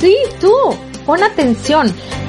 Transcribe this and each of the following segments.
Sí, tú. Pon atención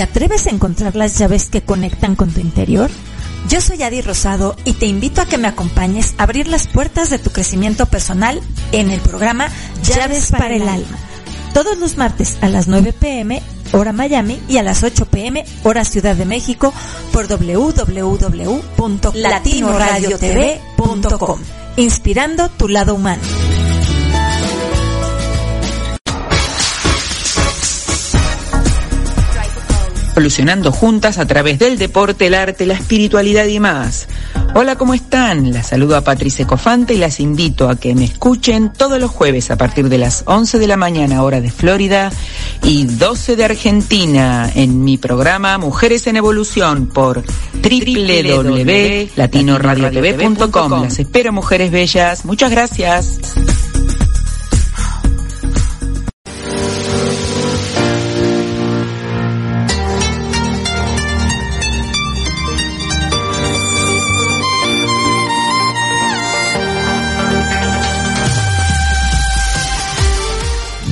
¿Te atreves a encontrar las llaves que conectan con tu interior? Yo soy Adi Rosado y te invito a que me acompañes a abrir las puertas de tu crecimiento personal en el programa Llaves para el Alma. Todos los martes a las 9 pm, hora Miami, y a las 8 pm, hora Ciudad de México, por www.latinoradiotv.com. Inspirando tu lado humano. Evolucionando juntas a través del deporte, el arte, la espiritualidad y más. Hola, ¿cómo están? Las saludo a Patricia Cofante y las invito a que me escuchen todos los jueves a partir de las 11 de la mañana, hora de Florida, y 12 de Argentina, en mi programa Mujeres en Evolución por www.latinoradiotv.com. Las espero, mujeres bellas. Muchas gracias.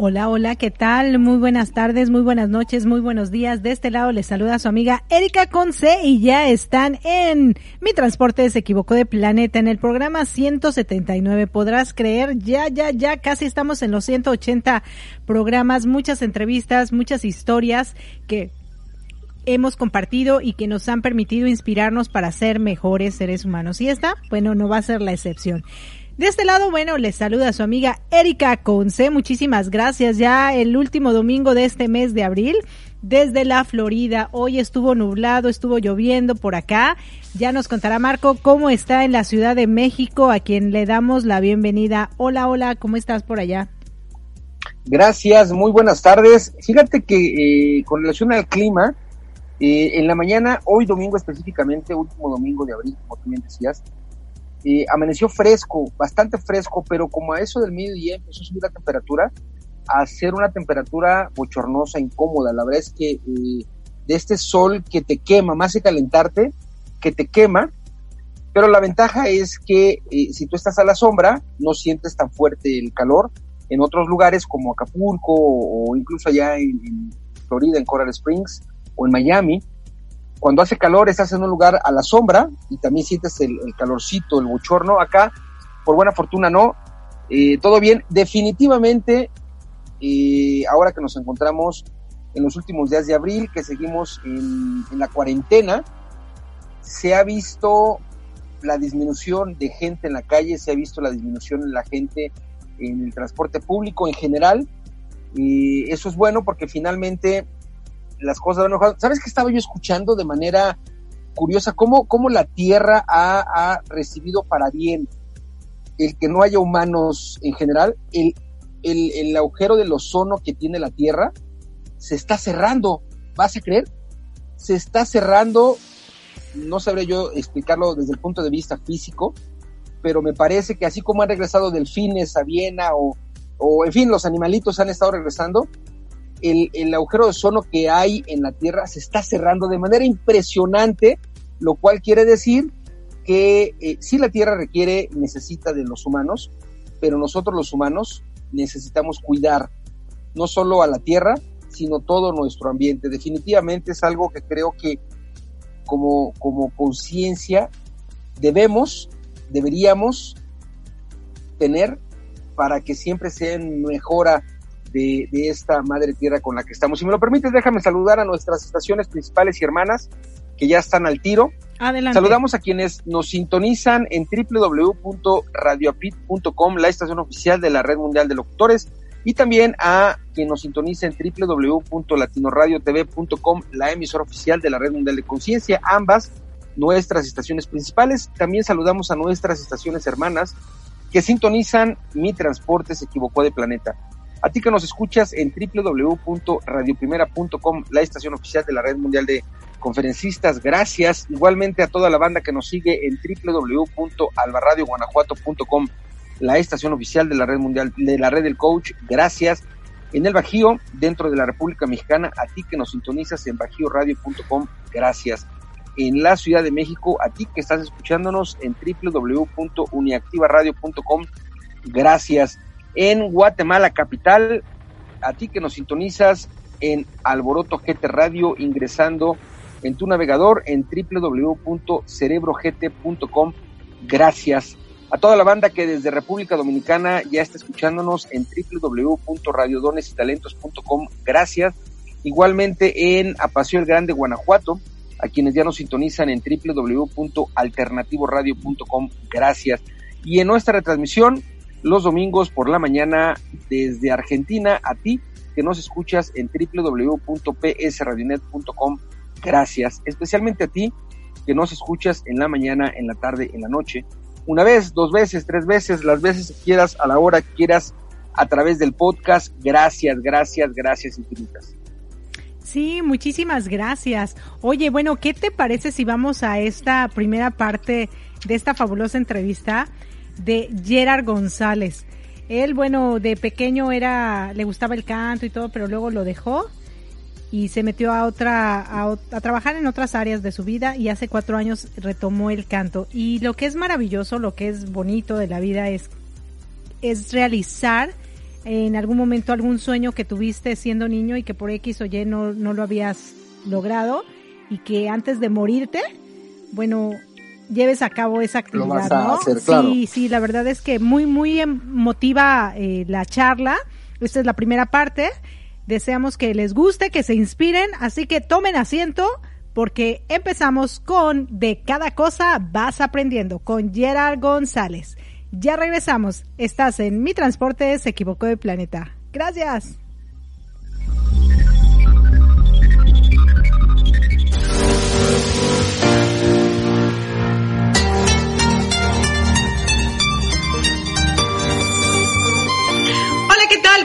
Hola, hola, ¿qué tal? Muy buenas tardes, muy buenas noches, muy buenos días. De este lado les saluda su amiga Erika Conce y ya están en Mi Transporte se equivocó de planeta en el programa 179. Podrás creer, ya, ya, ya casi estamos en los 180 programas, muchas entrevistas, muchas historias que hemos compartido y que nos han permitido inspirarnos para ser mejores seres humanos. Y esta, bueno, no va a ser la excepción. De este lado, bueno, les saluda su amiga Erika Conce. Muchísimas gracias. Ya el último domingo de este mes de abril desde la Florida. Hoy estuvo nublado, estuvo lloviendo por acá. Ya nos contará Marco cómo está en la Ciudad de México, a quien le damos la bienvenida. Hola, hola, ¿cómo estás por allá? Gracias, muy buenas tardes. Fíjate que eh, con relación al clima, eh, en la mañana, hoy domingo específicamente, último domingo de abril, como tú bien decías, eh, amaneció fresco, bastante fresco, pero como a eso del mediodía empezó a subir la temperatura, a ser una temperatura bochornosa, incómoda. La verdad es que eh, de este sol que te quema, más que calentarte, que te quema, pero la ventaja es que eh, si tú estás a la sombra, no sientes tan fuerte el calor. En otros lugares como Acapulco o, incluso allá en Florida, en Coral Springs o en Miami, cuando hace calor estás en un lugar a la sombra y también sientes el, calorcito, el bochorno. Acá, por buena fortuna, no. Eh, todo bien. Definitivamente, eh, ahora que nos encontramos en los últimos días de abril, que seguimos en, en la cuarentena, se ha visto la disminución de gente en la calle, se ha visto la disminución en la gente en el transporte público en general. Y eso es bueno porque finalmente las cosas van mejorando. ¿Sabes qué estaba yo escuchando de manera curiosa? ¿Cómo, cómo la Tierra ha, recibido para bien el que no haya humanos en general? El, el, agujero del ozono que tiene la Tierra se está cerrando. ¿Vas a creer? Se está cerrando. No sabré yo explicarlo desde el punto de vista físico, pero me parece que así como han regresado delfines a Viena o, o en fin, los animalitos han estado regresando, el, agujero de ozono que hay en la Tierra se está cerrando de manera impresionante, lo cual quiere decir que eh, sí la Tierra requiere, necesita de los humanos, pero nosotros los humanos necesitamos cuidar no solo a la Tierra, sino todo nuestro ambiente. Definitivamente es algo que creo que como, como conciencia debemos, deberíamos tener para que siempre sea en mejora de, esta madre tierra con la que estamos. Si me lo permites, déjame saludar a nuestras estaciones principales y hermanas que ya están al tiro. Adelante. Saludamos a quienes nos sintonizan en www.radioapit.com, la estación oficial de la Red Mundial de Locutores, y también a quien nos sintoniza en www.latinoradiotv.com, la emisora oficial de la Red Mundial de Conciencia, ambas nuestras estaciones principales. También saludamos a nuestras estaciones hermanas que sintonizan Mi Transporte se equivocó de planeta. A ti que nos escuchas en www.radioprimera.com, la estación oficial de la Red Mundial de Conferencistas, gracias. Igualmente a toda la banda que nos sigue en www.albarradioguanajuato.com, la estación oficial de la Red Mundial de la Red del Coach, gracias. En el Bajío, dentro de la República Mexicana, a ti que nos sintonizas en bajioradio.com, gracias. En la Ciudad de México, a ti que estás escuchándonos en www.uniactivaradio.com, gracias en Guatemala capital. A ti que nos sintonizas en Alboroto GT Radio ingresando en tu navegador en www.cerebrogt.com. Gracias. A toda la banda que desde República Dominicana ya está escuchándonos en www.radiodonesitalentos.com. Gracias. Igualmente en Apacio el Grande, Guanajuato, a quienes ya nos sintonizan en www.alternativoradio.com. Gracias. Y en nuestra retransmisión los domingos por la mañana desde Argentina a ti que nos escuchas en www.psradionet.com. Gracias, especialmente a ti que nos escuchas en la mañana, en la tarde, en la noche. Una vez, dos veces, tres veces, las veces que quieras, a la hora que quieras, a través del podcast. Gracias, gracias, gracias infinitas. Sí, muchísimas gracias. Oye, bueno, ¿qué te parece si vamos a esta primera parte de esta fabulosa entrevista? De Gerard González. Él, bueno, de pequeño era, le gustaba el canto y todo, pero luego lo dejó y se metió a otra, a, trabajar en otras áreas de su vida y hace cuatro años retomó el canto. Y lo que es maravilloso, lo que es bonito de la vida es, es realizar en algún momento algún sueño que tuviste siendo niño y que por X o Y no, no lo habías logrado y que antes de morirte, bueno, lleves a cabo esa actividad, ¿no? Sí, sí, la verdad es que muy, muy emotiva eh, la charla. Esta es la primera parte. Deseamos que les guste, que se inspiren, así que tomen asiento porque empezamos con De cada cosa vas aprendiendo con Gerard González. Ya regresamos. Estás en Mi Transporte se equivocó de planeta. Gracias.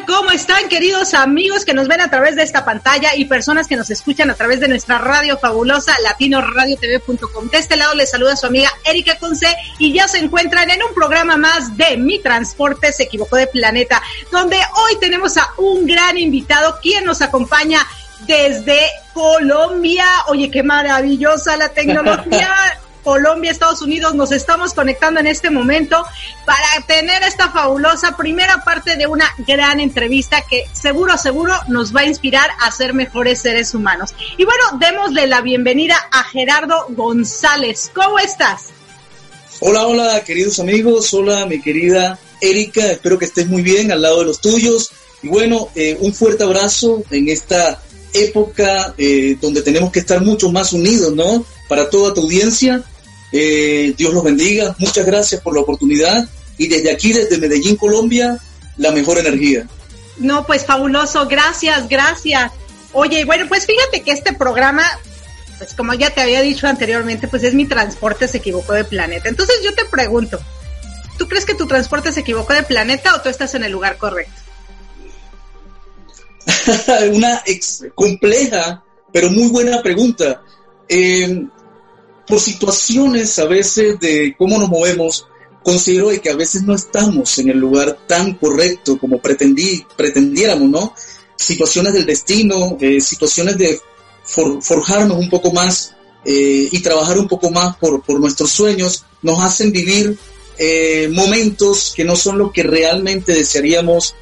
¿Cómo están, queridos amigos que nos ven a través de esta pantalla y personas que nos escuchan a través de nuestra radio fabulosa, latinoradiotv.com? De este lado les saluda su amiga Erika Conce y ya se encuentran en un programa más de Mi Transporte se equivocó de planeta, donde hoy tenemos a un gran invitado quien nos acompaña desde Colombia. Oye, qué maravillosa la tecnología. Colombia, Estados Unidos, nos estamos conectando en este momento para tener esta fabulosa primera parte de una gran entrevista que seguro, seguro nos va a inspirar a ser mejores seres humanos. Y bueno, démosle la bienvenida a Gerardo González. ¿Cómo estás? Hola, hola, queridos amigos. Hola, mi querida Erika. Espero que estés muy bien al lado de los tuyos. Y bueno, eh, un fuerte abrazo en esta época eh, donde tenemos que estar mucho más unidos, ¿no? Para toda tu audiencia. Eh, Dios los bendiga. Muchas gracias por la oportunidad. Y desde aquí, desde Medellín, Colombia, la mejor energía. No, pues fabuloso. Gracias, gracias. Oye, bueno, pues fíjate que este programa, pues como ya te había dicho anteriormente, pues es mi transporte se equivocó de planeta. Entonces yo te pregunto, ¿tú crees que tu transporte se equivocó de planeta o tú estás en el lugar correcto? Una ex compleja, pero muy buena pregunta. Eh, por situaciones a veces de cómo nos movemos, considero que a veces no estamos en el lugar tan correcto como pretendí, pretendiéramos, ¿no? Situaciones del destino, eh, situaciones de forjarnos un poco más eh, y trabajar un poco más por, por nuestros sueños, nos hacen vivir eh, momentos que no son lo que realmente desearíamos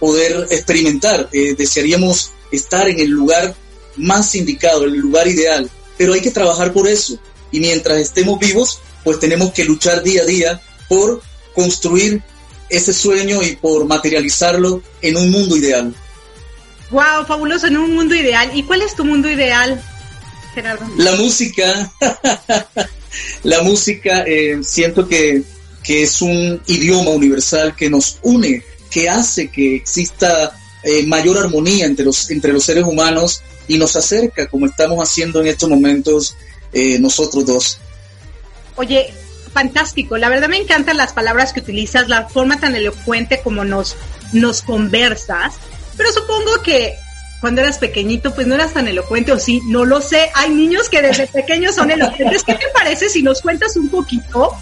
poder experimentar, desearíamos estar en el lugar más indicado, el lugar ideal, pero hay que trabajar por eso y mientras estemos vivos, pues tenemos que luchar día a día por construir ese sueño y por materializarlo en un mundo ideal. Wow, fabuloso, en un mundo ideal. ¿Y cuál es tu mundo ideal, Gerardo? La música. la música, eh, siento que, que, es un idioma universal que nos une, que hace que exista eh, mayor armonía entre los, entre los seres humanos y nos acerca, como estamos haciendo en estos momentos, eh, nosotros dos. Oye, fantástico. La verdad me encantan las palabras que utilizas, la forma tan elocuente como nos, nos conversas. Pero supongo que cuando eras pequeñito, pues no eras tan elocuente, o sí, no lo sé. Hay niños que desde pequeños son elocuentes. ¿Qué te parece si nos cuentas un poquito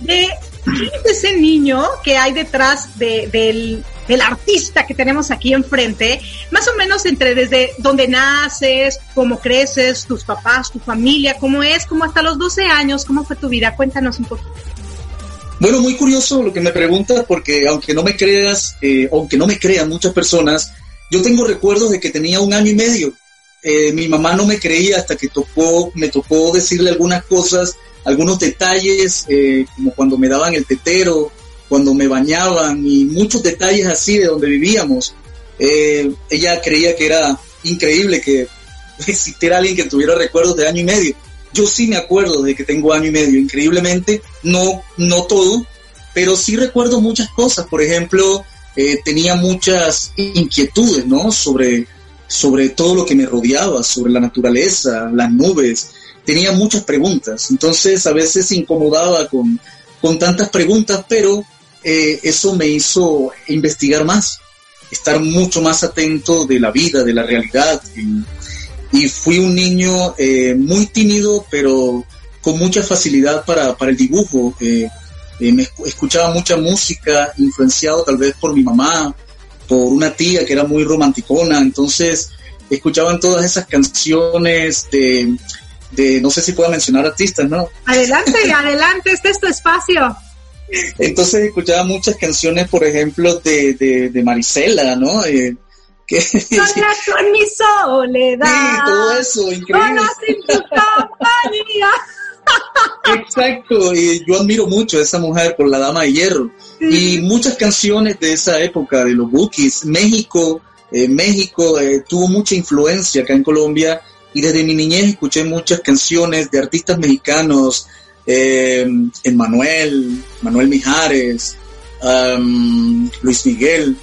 de quién es ese niño que hay detrás de, del, del artista que tenemos aquí enfrente, más o menos entre desde donde naces, cómo creces, tus papás, tu familia, cómo es, como hasta los 12 años, cómo fue tu vida, cuéntanos un poco. Bueno, muy curioso lo que me preguntas, porque aunque no me creas, eh, aunque no me crean muchas personas, yo tengo recuerdos de que tenía un año y medio. Eh, mi mamá no me creía hasta que tocó, me tocó decirle algunas cosas, algunos detalles, eh, como cuando me daban el tetero, cuando me bañaban y muchos detalles así de donde vivíamos. Eh, ella creía que era increíble que existiera alguien que tuviera recuerdos de año y medio. Yo sí me acuerdo de que tengo año y medio, increíblemente, no, no todo, pero sí recuerdo muchas cosas. Por ejemplo, eh, tenía muchas inquietudes, ¿no? Sobre, sobre todo lo que me rodeaba, sobre la naturaleza, las nubes. Tenía muchas preguntas. Entonces, a veces incomodaba con, con tantas preguntas, pero eh, eso me hizo investigar más, estar mucho más atento de la vida, de la realidad. Y, fui un niño eh, muy tímido, pero con mucha facilidad para, el dibujo. Eh, me escuchaba mucha música, influenciado tal vez por mi mamá, por una tía que era muy romanticona, entonces escuchaban todas esas canciones de, de no sé si puedo mencionar artistas, ¿no? Adelante, adelante, este es tu espacio. Entonces escuchaba muchas canciones, por ejemplo, de, de, de Marisela, ¿no? Eh, que, con mi soledad. Sí, todo eso, increíble. sin tu compañía. Exacto, y yo admiro mucho a esa mujer por la Dama de Hierro. Y muchas canciones de esa época, de los Bookies. México, eh, México eh, tuvo mucha influencia acá en Colombia y desde mi niñez escuché muchas canciones de artistas mexicanos, eh, Manuel Mijares, Luis Miguel,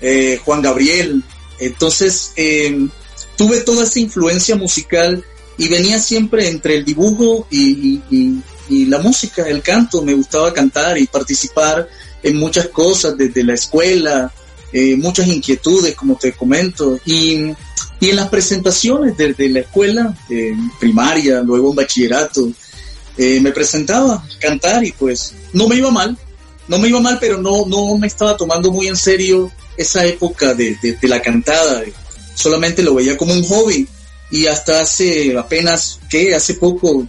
eh, Juan Gabriel. Entonces tuve toda esa influencia musical y venía siempre entre el dibujo y, la música, el canto. Me gustaba cantar y participar en muchas cosas desde la escuela, eh, muchas inquietudes, como te comento. Y, en las presentaciones desde la escuela, primaria, luego en bachillerato, eh, me presentaba a cantar y pues no me iba mal, no me iba mal, pero no, no me estaba tomando muy en serio esa época de, de la cantada. Solamente lo veía como un hobby y hasta hace apenas, que hace poco,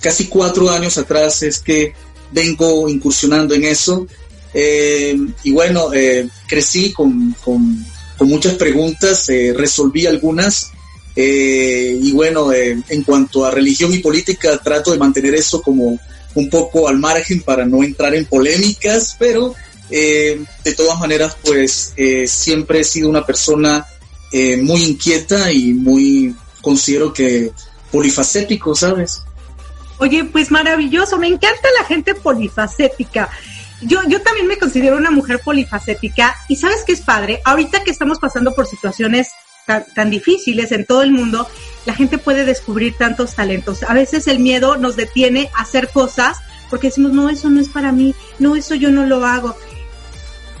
casi cuatro años atrás es que vengo incursionando en eso. Eh, y bueno, eh, crecí con, con, muchas preguntas, eh, resolví algunas. Y bueno, en cuanto a religión y política, trato de mantener eso como un poco al margen para no entrar en polémicas, pero de todas maneras, pues siempre he sido una persona eh, muy inquieta y muy, considero que polifacético, ¿sabes? Oye, pues maravilloso, me encanta la gente polifacética. Yo, yo también me considero una mujer polifacética y sabes qué es padre, ahorita que estamos pasando por situaciones tan, tan, difíciles en todo el mundo, la gente puede descubrir tantos talentos. A veces el miedo nos detiene a hacer cosas porque decimos, no, eso no es para mí, no, eso yo no lo hago.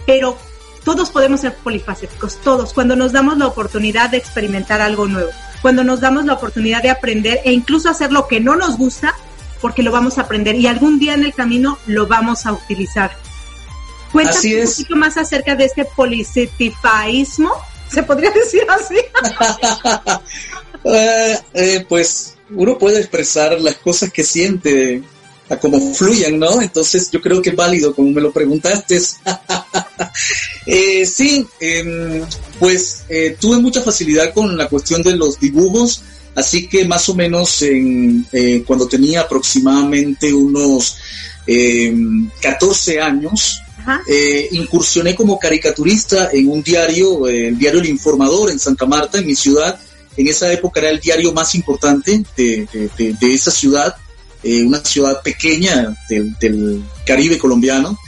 Pero todos podemos ser polifacéticos, todos, cuando nos damos la oportunidad de experimentar algo nuevo, cuando nos damos la oportunidad de aprender e incluso hacer lo que no nos gusta, porque lo vamos a aprender y algún día en el camino lo vamos a utilizar. Cuéntame un poquito más acerca de este policetifaísmo, ¿se podría decir así? Eh, eh, pues uno puede expresar las cosas que siente a cómo fluyan, ¿no? Entonces yo creo que es válido, como me lo preguntaste. eh, sí, em, pues tuve mucha facilidad con la cuestión de los dibujos, así que más o menos en, cuando tenía aproximadamente unos 14 em, años, eh, incursioné como caricaturista en un diario, el diario El Informador en Santa Marta, en mi ciudad. En esa época era el diario más importante de, esa ciudad eh, una ciudad pequeña del, Caribe colombiano,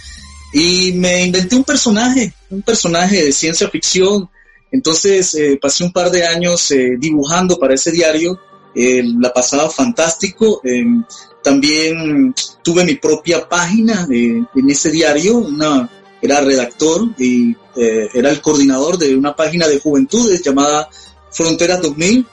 y me inventé un personaje, un personaje de ciencia ficción. Entonces eh, pasé un par de años eh, dibujando para ese diario, la pasaba fantástico. también tuve mi propia página en ese diario, una, era redactor y era el coordinador de una página de juventudes llamada Fronteras 2000.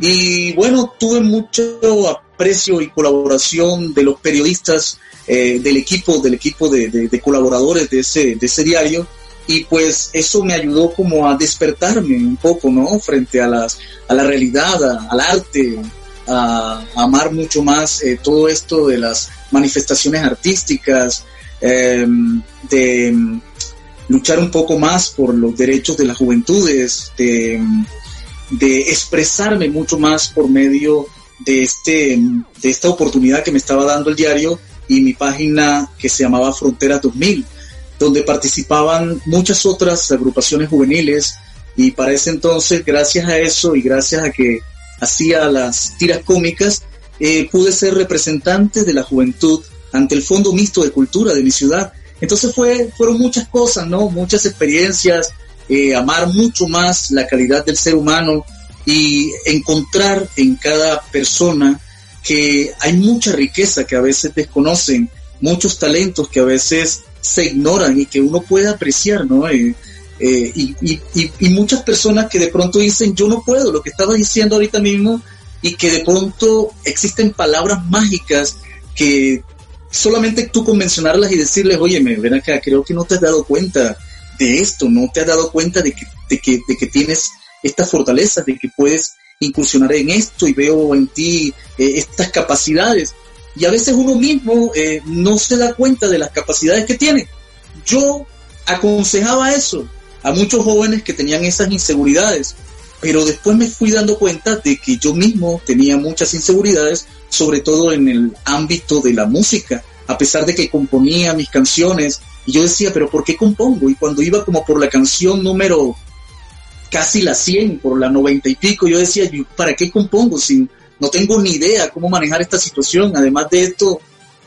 Y bueno, tuve mucho aprecio y colaboración de los periodistas eh, del equipo, del equipo de, colaboradores de ese, de ese diario. Y pues eso me ayudó como a despertarme un poco, ¿no? Frente a, las, a la realidad, al arte, a, amar mucho más eh, todo esto de las manifestaciones artísticas, em, de luchar un poco más por los derechos de las juventudes, de de expresarme mucho más por medio de, este, de esta oportunidad que me estaba dando el diario y mi página que se llamaba Frontera 2000, donde participaban muchas otras agrupaciones juveniles y para ese entonces, gracias a eso y gracias a que hacía las tiras cómicas, eh, pude ser representante de la juventud ante el Fondo Mixto de Cultura de mi ciudad. Entonces fue, fueron muchas cosas, ¿no? Muchas experiencias, eh, amar mucho más la calidad del ser humano y encontrar en cada persona que hay mucha riqueza que a veces desconocen, muchos talentos que a veces se ignoran y que uno puede apreciar, ¿no? Eh, eh, y, y, muchas personas que de pronto dicen, yo no puedo, lo que estaba diciendo ahorita mismo, y que de pronto existen palabras mágicas que solamente tú con mencionarlas y decirles, oye, ven acá, creo que no te has dado cuenta de esto, no te has dado cuenta de que, de que, de que tienes estas fortalezas, de que puedes incursionar en esto y veo en ti eh, estas capacidades. Y a veces uno mismo eh, no se da cuenta de las capacidades que tiene. Yo aconsejaba eso a muchos jóvenes que tenían esas inseguridades, pero después me fui dando cuenta de que yo mismo tenía muchas inseguridades, sobre todo en el ámbito de la música, a pesar de que componía mis canciones, y yo decía, pero ¿por qué compongo? Y cuando iba como por la canción número casi la 100, por la 90 y pico, yo decía, ¿para qué compongo? Si no tengo ni idea cómo manejar esta situación. Además de esto,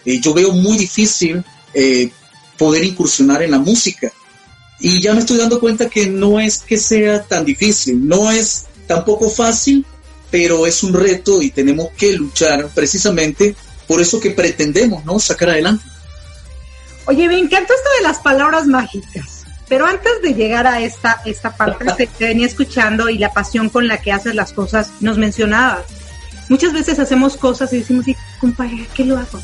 eh, yo veo muy difícil eh, poder incursionar en la música. Y ya me estoy dando cuenta que no es que sea tan difícil, no es tampoco fácil, pero es un reto y tenemos que luchar precisamente por eso que pretendemos, ¿no? Sacar adelante. Oye, me encanta esto de las palabras mágicas, pero antes de llegar a esta, esta parte, te, venía escuchando y la pasión con la que haces las cosas, nos mencionabas. Muchas veces hacemos cosas y decimos, compadre, ¿qué lo hago?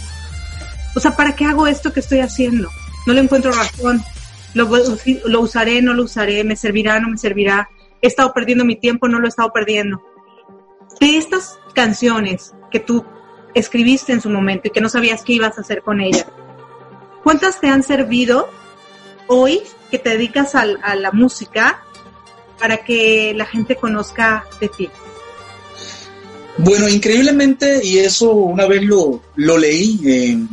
O sea, ¿para qué hago esto que estoy haciendo? No le encuentro razón. Lo, usaré, no lo usaré, me servirá, no me servirá. He estado perdiendo mi tiempo, no lo he estado perdiendo. De estas canciones que tú escribiste en su momento y que no sabías qué ibas a hacer con ellas, ¿cuántas te han servido hoy que te dedicas a la música para que la gente conozca de ti? Bueno, increíblemente, y eso una vez lo, lo leí en,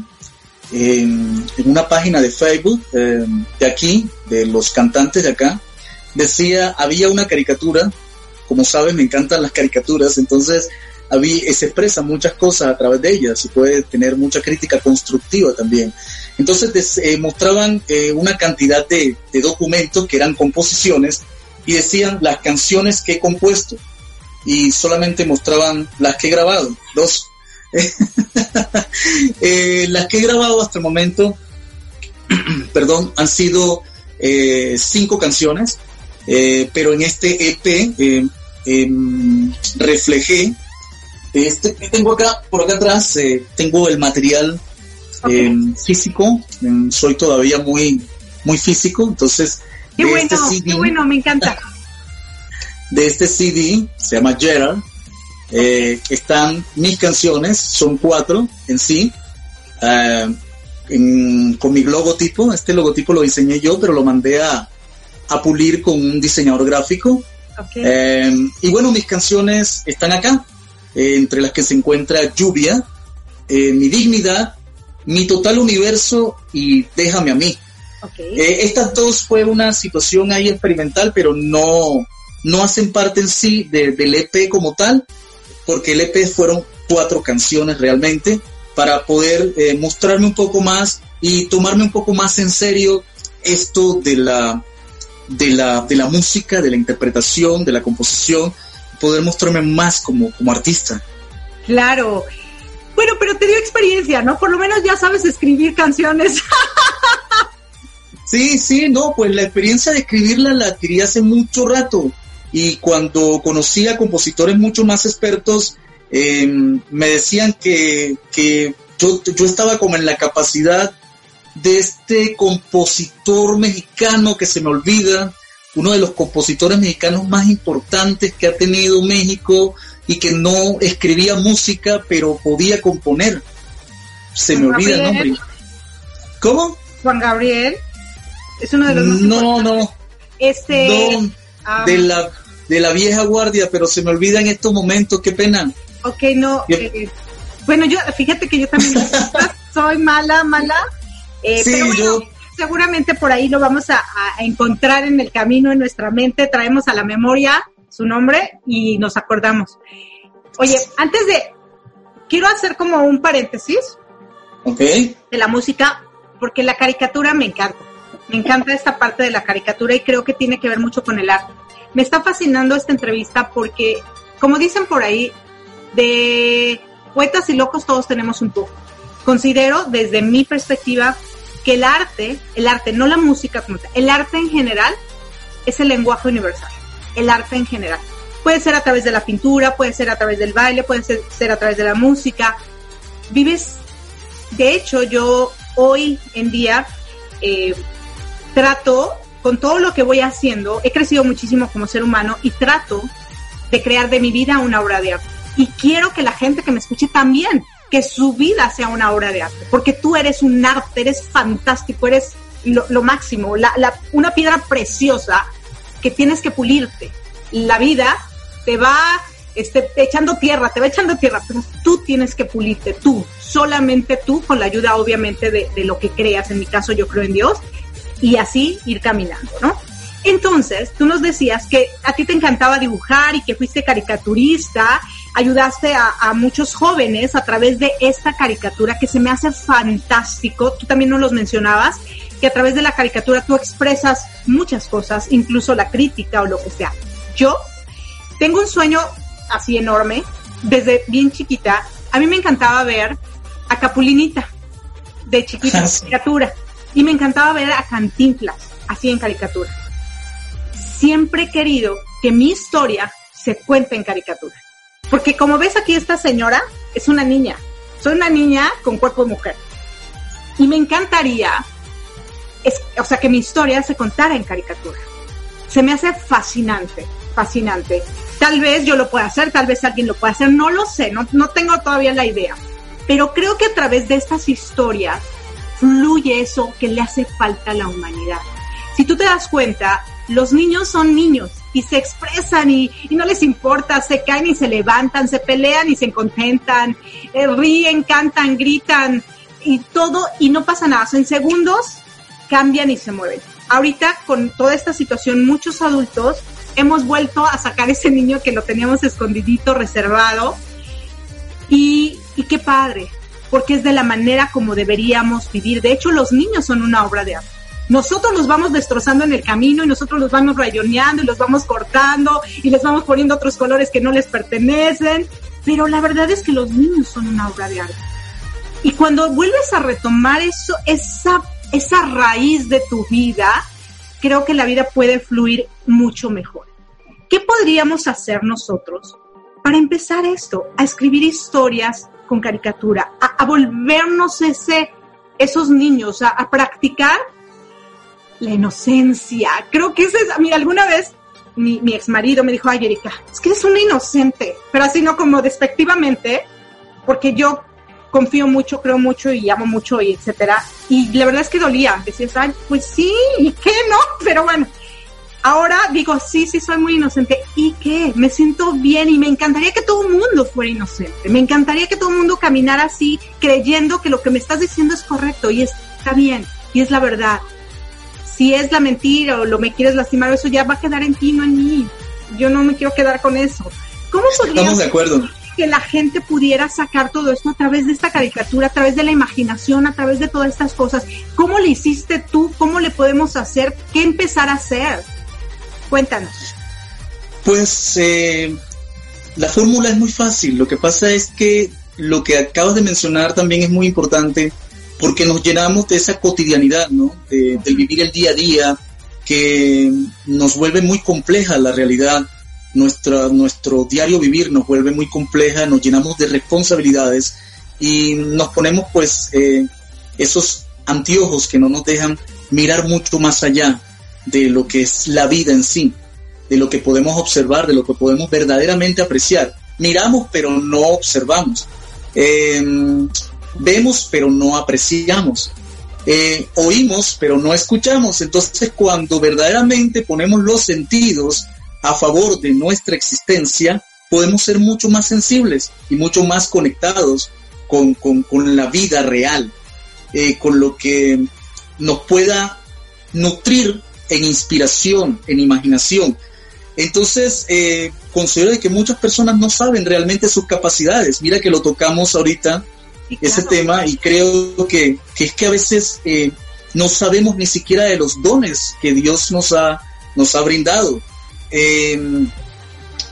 en, una página de Facebook eh, de aquí, de los cantantes de acá, decía, había una caricatura, como sabes, me encantan las caricaturas, entonces había, se expresan muchas cosas a través de ellas, se puede tener mucha crítica constructiva también. Entonces eh, mostraban eh, una cantidad de, de documentos que eran composiciones y decían las canciones que he compuesto y solamente mostraban las que he grabado, dos. Eh, las que he grabado hasta el momento, perdón, han sido eh, cinco canciones, eh, pero en este EP em, reflejé, este tengo acá, por acá atrás, tengo el material em, físico, em, soy todavía muy, muy físico, entonces... Qué bueno, este qué bueno, me encanta. De este CD, se llama Gerald, eh, están mis canciones, son cuatro en sí, eh, con mi logotipo. Este logotipo lo diseñé yo, pero lo mandé a, a pulir con un diseñador gráfico. Eh, y bueno, mis canciones están acá, entre las que se encuentra Lluvia, Mi Dignidad, Mi Total Universo y Déjame a mí. estas dos fue una situación ahí experimental, pero no, no hacen parte en sí del EP como tal, porque el EP fueron cuatro canciones realmente para poder eh, mostrarme un poco más y tomarme un poco más en serio esto de la, de la, de la música, de la interpretación, de la composición, poder mostrarme más como, como artista. Claro. Bueno, pero te dio experiencia, ¿no? Por lo menos ya sabes escribir canciones. sí, sí, no, pues la experiencia de escribirla la adquirí hace mucho rato y cuando conocí a compositores mucho más expertos, em, me decían que, que yo, yo, estaba como en la capacidad de este compositor mexicano que se me olvida, uno de los compositores mexicanos más importantes que ha tenido México y que no escribía música, pero podía componer. Se me olvida el nombre. ¿Cómo? Juan Gabriel. Es uno de los más No, no. Este de, la, de la vieja guardia, pero se me olvida en estos momentos, qué pena. Ok, no. Eh, bueno, yo, fíjate que yo también soy mala, mala. Eh, pero yo... seguramente por ahí lo vamos a, encontrar en el camino, en nuestra mente. Traemos a la memoria su nombre y nos acordamos. Oye, antes de. Quiero hacer como un paréntesis. Ok. De la música, porque la caricatura me encanta. Me encanta esta parte de la caricatura y creo que tiene que ver mucho con el arte. Me está fascinando esta entrevista porque, como dicen por ahí, de poetas y locos todos tenemos un poco. Considero desde mi perspectiva que el arte, el arte, no la música como el arte en general es el lenguaje universal. El arte en general. Puede ser a través de la pintura, puede ser a través del baile, puede ser, a través de la música. Vives, de hecho, yo hoy en día eh, trato, con todo lo que voy haciendo, he crecido muchísimo como ser humano y trato de crear de mi vida una obra de arte. Y quiero que la gente que me escuche también que su vida sea una obra de arte, porque tú eres un arte, eres fantástico, eres lo, máximo, una piedra preciosa que tienes que pulirte. La vida te va este, echando tierra, te va echando tierra, pero tú tienes que pulirte, tú, solamente tú, con la ayuda obviamente de lo que creas, en mi caso yo creo en Dios, y así ir caminando, ¿no? Entonces, tú nos decías que a ti te encantaba dibujar y que fuiste caricaturista, ayudaste a, muchos jóvenes a través de esta caricatura que se me hace fantástico, tú también nos los mencionabas, que a través de la caricatura tú expresas muchas cosas, incluso la crítica o lo que sea. Yo tengo un sueño así enorme, desde bien chiquita, a mí me encantaba ver a Capulinita, de chiquita, en caricatura, y me encantaba ver a Cantinflas, así en caricatura siempre he querido que mi historia se cuente en caricatura. Porque como ves aquí esta señora es una niña. Soy una niña con cuerpo de mujer. Y me encantaría, o sea, que mi historia se contara en caricatura. Se me hace fascinante, fascinante. Tal vez yo lo pueda hacer, tal vez alguien lo pueda hacer, no lo sé, no, no tengo todavía la idea. Pero creo que a través de estas historias fluye eso que le hace falta a la humanidad. Si tú te das cuenta, los niños son niños y se expresan y, no les importa, se caen y se levantan, se pelean y se contentan, eh, ríen, cantan, gritan y todo y no pasa nada. En segundos cambian y se mueven. Ahorita con toda esta situación muchos adultos hemos vuelto a sacar ese niño que lo teníamos escondidito, reservado y, y qué padre, porque es de la manera como deberíamos vivir. De hecho, los niños son una obra de arte nosotros los vamos destrozando en el camino y nosotros los vamos rayoneando y los vamos cortando y les vamos poniendo otros colores que no les pertenecen. Pero la verdad es que los niños son una obra de arte. Y cuando vuelves a retomar eso, esa, esa raíz de tu vida, creo que la vida puede fluir mucho mejor. ¿Qué podríamos hacer nosotros para empezar esto? A escribir historias con caricatura, a, volvernos ese, esos niños, a, practicar la inocencia. Creo que es, mira, alguna vez mi, mi ex marido me dijo, ay, Erika, es que eres una inocente, pero así no como despectivamente, porque yo confío mucho, creo mucho y amo mucho y etcétera. Y la verdad es que dolía. Decías, ay, pues sí, ¿y qué no? Pero bueno, ahora digo, sí, sí, soy muy inocente. ¿Y qué? Me siento bien y me encantaría que todo el mundo fuera inocente. Me encantaría que todo el mundo caminara así, creyendo que lo que me estás diciendo es correcto y está bien y es la verdad si es la mentira o lo me quieres lastimar, eso ya va a quedar en ti, no en mí. Yo no me quiero quedar con eso. ¿Cómo podría de acuerdo. que la gente pudiera sacar todo esto a través de esta caricatura, a través de la imaginación, a través de todas estas cosas? ¿Cómo le hiciste tú? ¿Cómo le podemos hacer? ¿Qué empezar a hacer? Cuéntanos. Pues eh, la fórmula es muy fácil. Lo que pasa es que lo que acabas de mencionar también es muy importante porque nos llenamos de esa cotidianidad, ¿no? De, del vivir el día a día, que nos vuelve muy compleja la realidad. Nuestra, nuestro diario vivir nos vuelve muy compleja, nos llenamos de responsabilidades y nos ponemos pues eh, esos anteojos que no nos dejan mirar mucho más allá de lo que es la vida en sí, de lo que podemos observar, de lo que podemos verdaderamente apreciar. Miramos pero no observamos. Eh, vemos pero no apreciamos, eh, oímos pero no escuchamos. Entonces cuando verdaderamente ponemos los sentidos a favor de nuestra existencia, podemos ser mucho más sensibles y mucho más conectados con, la vida real, eh, con lo que nos pueda nutrir en inspiración, en imaginación. Entonces, eh, considero que muchas personas no saben realmente sus capacidades. Mira que lo tocamos ahorita ese tema y creo que, es que a veces eh, no sabemos ni siquiera de los dones que Dios nos ha, nos ha brindado. Em,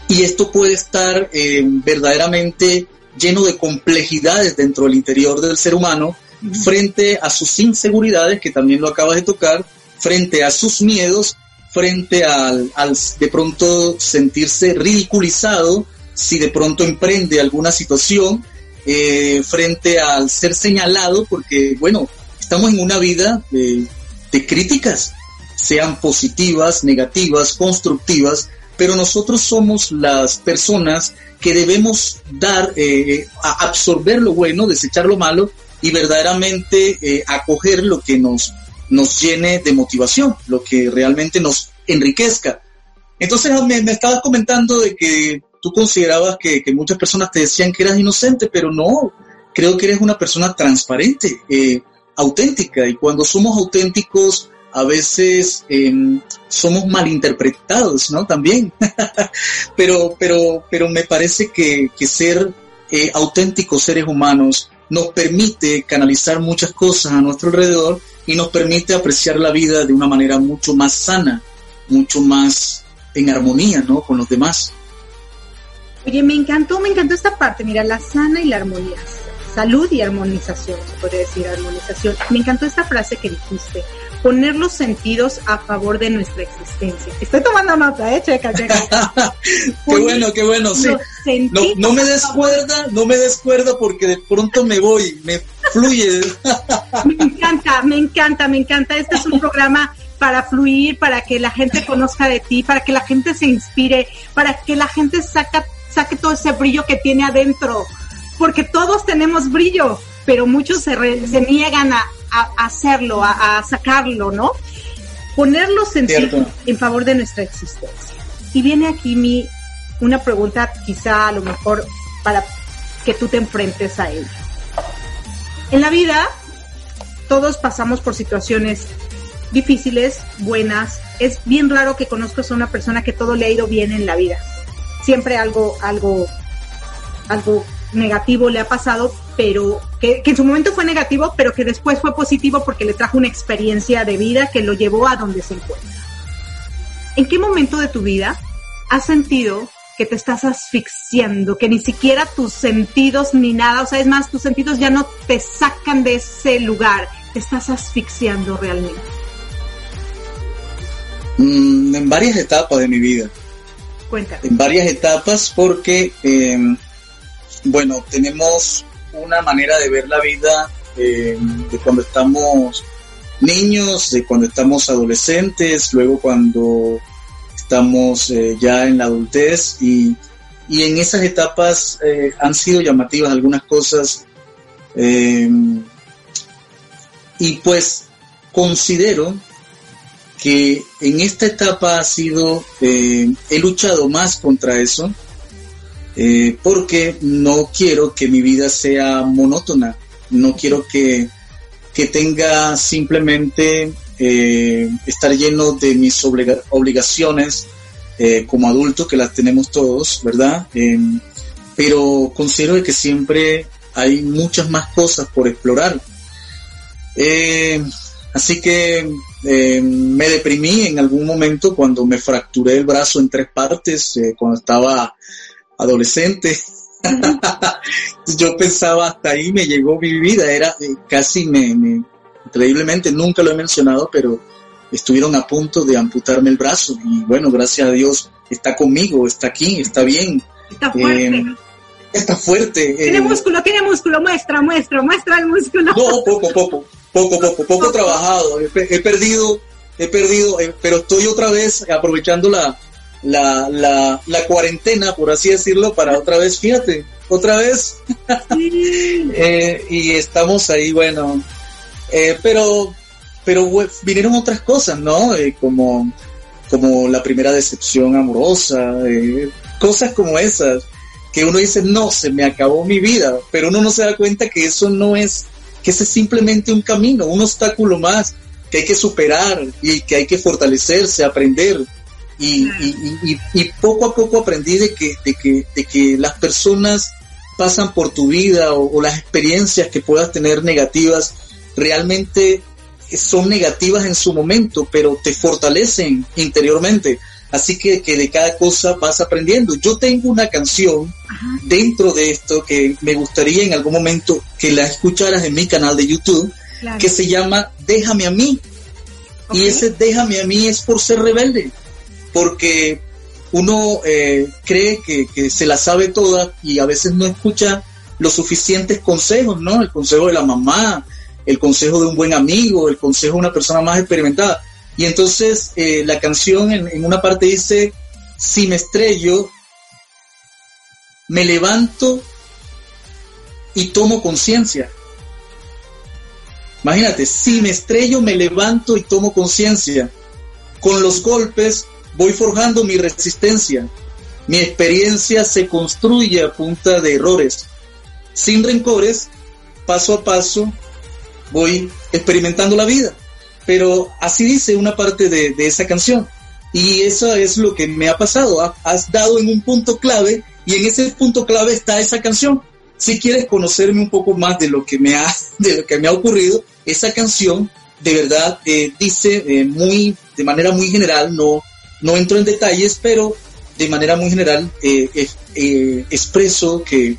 y esto puede estar em, verdaderamente lleno de complejidades dentro del interior del ser humano frente a sus inseguridades, que también lo acabas de tocar, frente a sus miedos, frente al, de pronto sentirse ridiculizado si de pronto emprende alguna situación eh, frente al ser señalado, porque, bueno, estamos en una vida de, críticas, sean positivas, negativas, constructivas, pero nosotros somos las personas que debemos dar, eh, a absorber lo bueno, desechar lo malo y verdaderamente eh, acoger lo que nos, nos llene de motivación, lo que realmente nos enriquezca. Entonces me, estabas comentando de que tú considerabas que, muchas personas te decían que eras inocente, pero no, creo que eres una persona transparente, eh, auténtica, y cuando somos auténticos, a veces em, somos malinterpretados, ¿no? También. pero, pero, pero me parece que, ser eh, auténticos seres humanos nos permite canalizar muchas cosas a nuestro alrededor y nos permite apreciar la vida de una manera mucho más sana, mucho más en armonía, ¿no? Con los demás. Oye, me encantó, me encantó esta parte, mira, la sana y la armonía, salud y armonización, se podría decir armonización. Me encantó esta frase que dijiste, poner los sentidos a favor de nuestra existencia. Estoy tomando nota, ¿eh? Checa, checa. qué bueno, qué bueno, sí. No, no, me descuerda, no me descuerda porque de pronto me voy, me fluye. me encanta, me encanta, me encanta. Este es un programa para fluir, para que la gente conozca de ti, para que la gente se inspire, para que la gente saca, saque todo ese brillo que tiene adentro. Porque todos tenemos brillo, pero muchos se, se niegan a, hacerlo, a, sacarlo, ¿no? Ponerlo en, en favor de nuestra existencia. Y viene aquí mi, una pregunta quizá a lo mejor para que tú te enfrentes a ella. En la vida, todos pasamos por situaciones difíciles, buenas. Es bien raro que conozcas a una persona que todo le ha ido bien en la vida. Siempre algo, algo, algo negativo le ha pasado, pero que, en su momento fue negativo, pero que después fue positivo porque le trajo una experiencia de vida que lo llevó a donde se encuentra. ¿En qué momento de tu vida has sentido que te estás asfixiando, que ni siquiera tus sentidos ni nada, o sea, es más, tus sentidos ya no te sacan de ese lugar, te estás asfixiando realmente? Mm, en varias etapas de mi vida. Cuéntame. En varias etapas porque, em, bueno, tenemos una manera de ver la vida em, de cuando estamos niños, de cuando estamos adolescentes, luego cuando estamos eh, ya en la adultez y, y en esas etapas eh, han sido llamativas algunas cosas y pues considero que en esta etapa ha sido, eh, he luchado más contra eso, eh, porque no quiero que mi vida sea monótona, no quiero que, que tenga simplemente eh, estar lleno de mis obligaciones como adulto, que las tenemos todos, ¿verdad? Em, pero considero que siempre hay muchas más cosas por explorar. así que eh, me deprimí en algún momento cuando me fracturé el brazo en tres partes, eh, cuando estaba adolescente. Yo pensaba hasta ahí me llegó mi vida, era eh, casi me, increíblemente, nunca lo he mencionado, pero estuvieron a punto de amputarme el brazo y bueno, gracias a Dios está conmigo, está aquí, está bien. Está fuerte. está fuerte. Tiene músculo, tiene músculo, muestra, muestra, muestra el músculo. No, poco, poco poco, poco, poco trabajado. He, perdido, he perdido, eh, pero estoy otra vez aprovechando la, la, la, la, cuarentena, por así decirlo, para otra vez, fíjate, otra vez. Eh, y estamos ahí, bueno, eh, pero, pero vinieron otras cosas, ¿no? como, como la primera decepción amorosa, cosas como esas, que uno dice, no, se me acabó mi vida, pero uno no se da cuenta que eso no es que ese es simplemente un camino, un obstáculo más que hay que superar y que hay que fortalecerse, aprender. Y, poco a poco aprendí de que, de que, de que las personas pasan por tu vida o, las experiencias que puedas tener negativas realmente son negativas en su momento, pero te fortalecen interiormente. Así que, que de cada cosa vas aprendiendo. Yo tengo una canción dentro de esto que me gustaría en algún momento que la escucharas en mi canal de YouTube, que se llama Déjame a mí. Y ese Déjame a mí es por ser rebelde, porque uno eh, cree que, se la sabe toda y a veces no escucha los suficientes consejos, ¿no? El consejo de la mamá, el consejo de un buen amigo, el consejo de una persona más experimentada. Y entonces eh, la canción en, una parte dice, si me estrello, me levanto y tomo conciencia. Imagínate, si me estrello, me levanto y tomo conciencia. Con los golpes voy forjando mi resistencia. Mi experiencia se construye a punta de errores. Sin rencores, paso a paso, voy experimentando la vida. Pero así dice una parte de, esa canción. Y eso es lo que me ha pasado. Has dado en un punto clave y en ese punto clave está esa canción. Si quieres conocerme un poco más de lo que me ha, de lo que me ha ocurrido, esa canción de verdad eh, dice eh, muy, de manera muy general, no, no entro en detalles, pero de manera muy general eh, expreso que,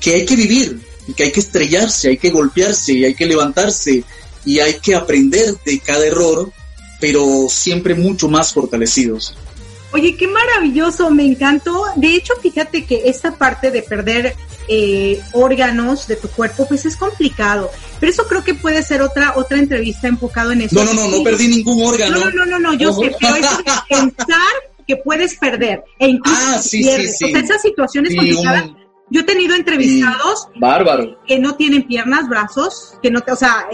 que hay que vivir, que hay que estrellarse, hay que golpearse, y hay que levantarse, y hay que aprender de cada error, pero siempre mucho más fortalecidos. Oye, qué maravilloso, me encantó. De hecho, fíjate que esta parte de perder eh, órganos de tu cuerpo, pues es complicado. Pero eso creo que puede ser otra otra entrevista enfocado en eso. No, no, no, no perdí ningún órgano. No, no, no, no, yo sé, pero es pensar que puedes perder e incluso ah, sí, sí, sí. O sea, esas situaciones complicadas. Yo he tenido entrevistados bárbaro. que no tienen piernas, brazos, que no, o sea,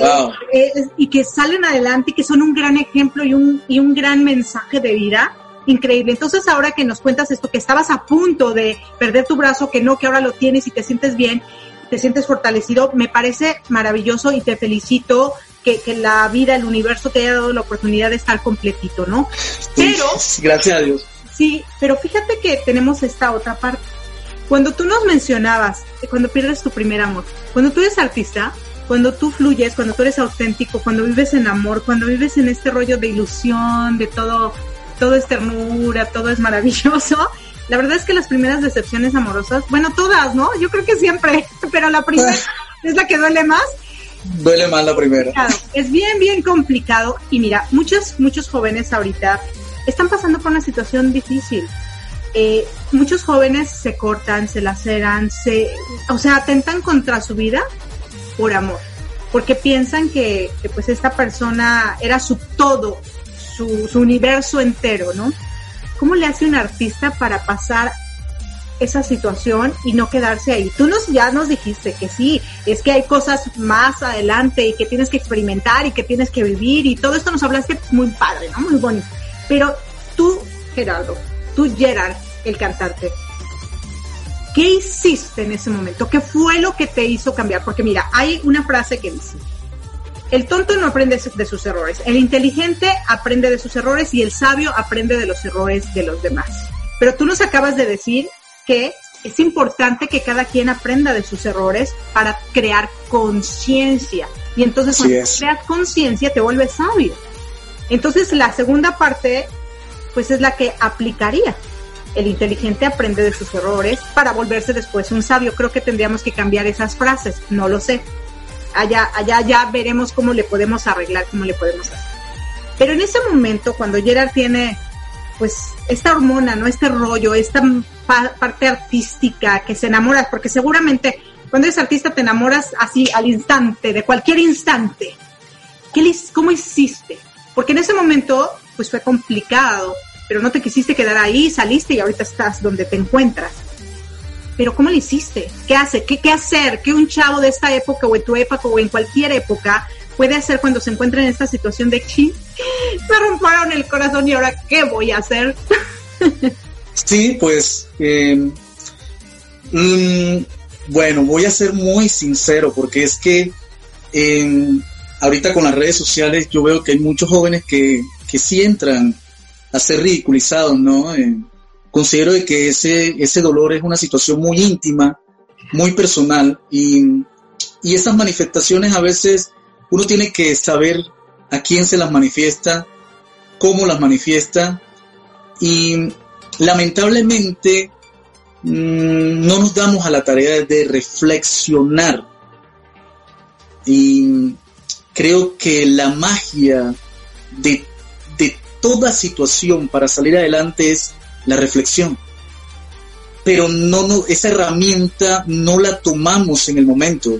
eh, y que salen adelante y que son un gran ejemplo y un, y un gran mensaje de vida increíble. Entonces ahora que nos cuentas esto, que estabas a punto de perder tu brazo, que no, que ahora lo tienes y te sientes bien, te sientes fortalecido, me parece maravilloso y te felicito que, que la vida, el universo te haya dado la oportunidad de estar completito, ¿no? Pero... Gracias a Dios. Sí, pero fíjate que tenemos esta otra parte. Cuando tú nos mencionabas, cuando pierdes tu primer amor, cuando tú eres artista, cuando tú fluyes, cuando tú eres auténtico, cuando vives en amor, cuando vives en este rollo de ilusión, de todo todo es ternura, todo es maravilloso. La verdad es que las primeras decepciones amorosas, bueno, todas, ¿no? Yo creo que siempre, pero la primera es la que duele más. Duele más la primera. Claro, es bien, bien complicado. Y mira, muchos, muchos jóvenes ahorita están pasando por una situación difícil. Eh, muchos jóvenes se cortan, se laceran, se, o sea, atentan contra su vida por amor, porque piensan que, que pues esta persona era su todo, su, universo entero, ¿no? ¿Cómo le hace un artista para pasar esa situación y no quedarse ahí. Tú nos, ya nos dijiste que sí, es que hay cosas más adelante y que tienes que experimentar y que tienes que vivir y todo esto nos hablaste muy padre, ¿no? Muy bonito. Pero tú, Gerardo, tú, Gerard, el cantante, ¿qué hiciste en ese momento? ¿Qué fue lo que te hizo cambiar? Porque mira, hay una frase que dice, el tonto no aprende de sus errores, el inteligente aprende de sus errores y el sabio aprende de los errores de los demás. Pero tú nos acabas de decir que es importante que cada quien aprenda de sus errores para crear conciencia. Y entonces cuando creas conciencia te vuelves sabio. Entonces la segunda parte pues es la que aplicaría. El inteligente aprende de sus errores para volverse después un sabio. Creo que tendríamos que cambiar esas frases, no lo sé allá, allá ya veremos cómo le podemos arreglar, cómo le podemos hacer. Pero en ese momento, cuando Gerard tiene pues esta hormona, ¿no? Este rollo, esta parte artística que se enamora, porque seguramente cuando eres artista te enamoras así al instante, de cualquier instante. ¿Qué, ¿Cómo hiciste? Porque en ese momento pues fue complicado, pero no te quisiste quedar ahí, saliste y ahorita estás donde te encuentras pero ¿cómo le hiciste? ¿Qué hace? ¿Qué, ¿Qué hacer? ¿Qué un chavo de esta época o en tu época o en cualquier época puede hacer cuando se encuentra en esta situación de que me rompieron el corazón y ahora qué voy a hacer? sí, pues em, mm, bueno, voy a ser muy sincero porque es que em, ahorita con las redes sociales yo veo que hay muchos jóvenes que, que sí entran a ser ridiculizados, ¿no? Considero de que ese, ese dolor es una situación muy íntima, muy personal y, y esas manifestaciones a veces uno tiene que saber a quién se las manifiesta, cómo las manifiesta y lamentablemente mm, no nos damos a la tarea de reflexionar. Y creo que la magia de, de toda situación para salir adelante es la reflexión. Pero no, no, esa herramienta no la tomamos en el momento.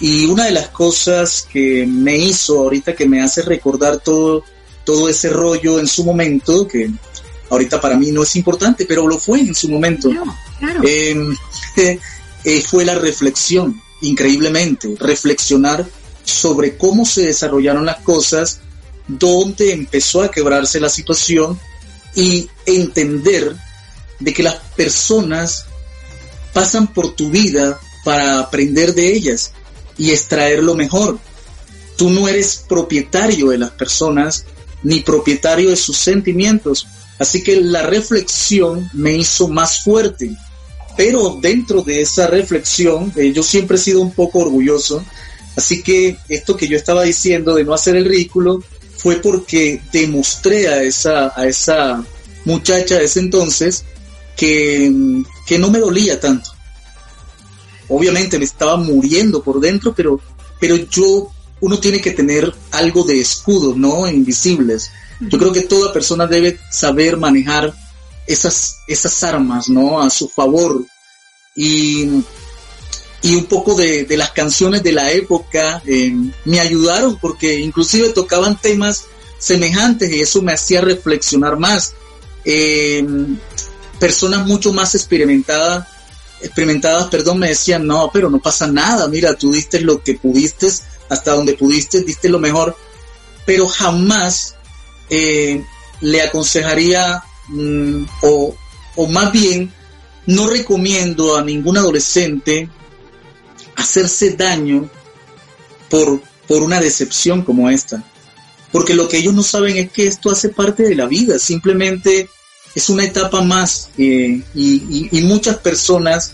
Y una de las cosas que me hizo ahorita que me hace recordar todo, todo ese rollo en su momento, que ahorita para mí no es importante, pero lo fue en su momento. Em, eh, fue la reflexión, increíblemente, reflexionar sobre cómo se desarrollaron las cosas, dónde empezó a quebrarse la situación y entender de que las personas pasan por tu vida para aprender de ellas y extraer lo mejor. Tú no eres propietario de las personas ni propietario de sus sentimientos. Así que la reflexión me hizo más fuerte. Pero dentro de esa reflexión, eh, yo siempre he sido un poco orgulloso. Así que esto que yo estaba diciendo de no hacer el ridículo fue porque demostré a esa, a esa muchacha de ese entonces que, que no me dolía tanto. Obviamente me estaba muriendo por dentro, pero, pero yo, uno tiene que tener algo de escudo, ¿no? Invisibles. Yo creo que toda persona debe saber manejar esas, esas armas, ¿no? A su favor. Y, y un poco de, de, las canciones de la época eh, me ayudaron porque inclusive tocaban temas semejantes y eso me hacía reflexionar más. Eh, personas mucho más experimentadas, experimentadas, perdón, me decían, no, pero no pasa nada, mira, tú diste lo que pudiste, hasta donde pudiste, diste lo mejor, pero jamás eh, le aconsejaría, mm, o, o más bien, no recomiendo a ningún adolescente hacerse daño por, por una decepción como esta. Porque lo que ellos no saben es que esto hace parte de la vida, simplemente es una etapa más eh, y, muchas personas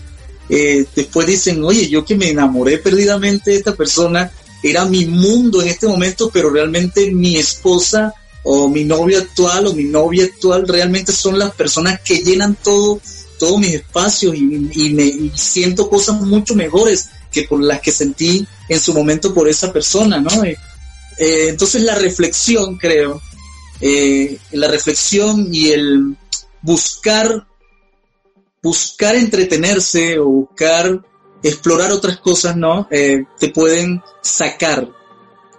eh, después dicen, oye, yo que me enamoré perdidamente de esta persona, era mi mundo en este momento, pero realmente mi esposa o mi novia actual o mi novia actual realmente son las personas que llenan todo, todos mis espacios y, me siento cosas mucho mejores que por las que sentí en su momento por esa persona, ¿no? Eh, entonces la reflexión, creo, la reflexión y el buscar, buscar entretenerse o buscar explorar otras cosas, ¿no? Eh, te pueden sacar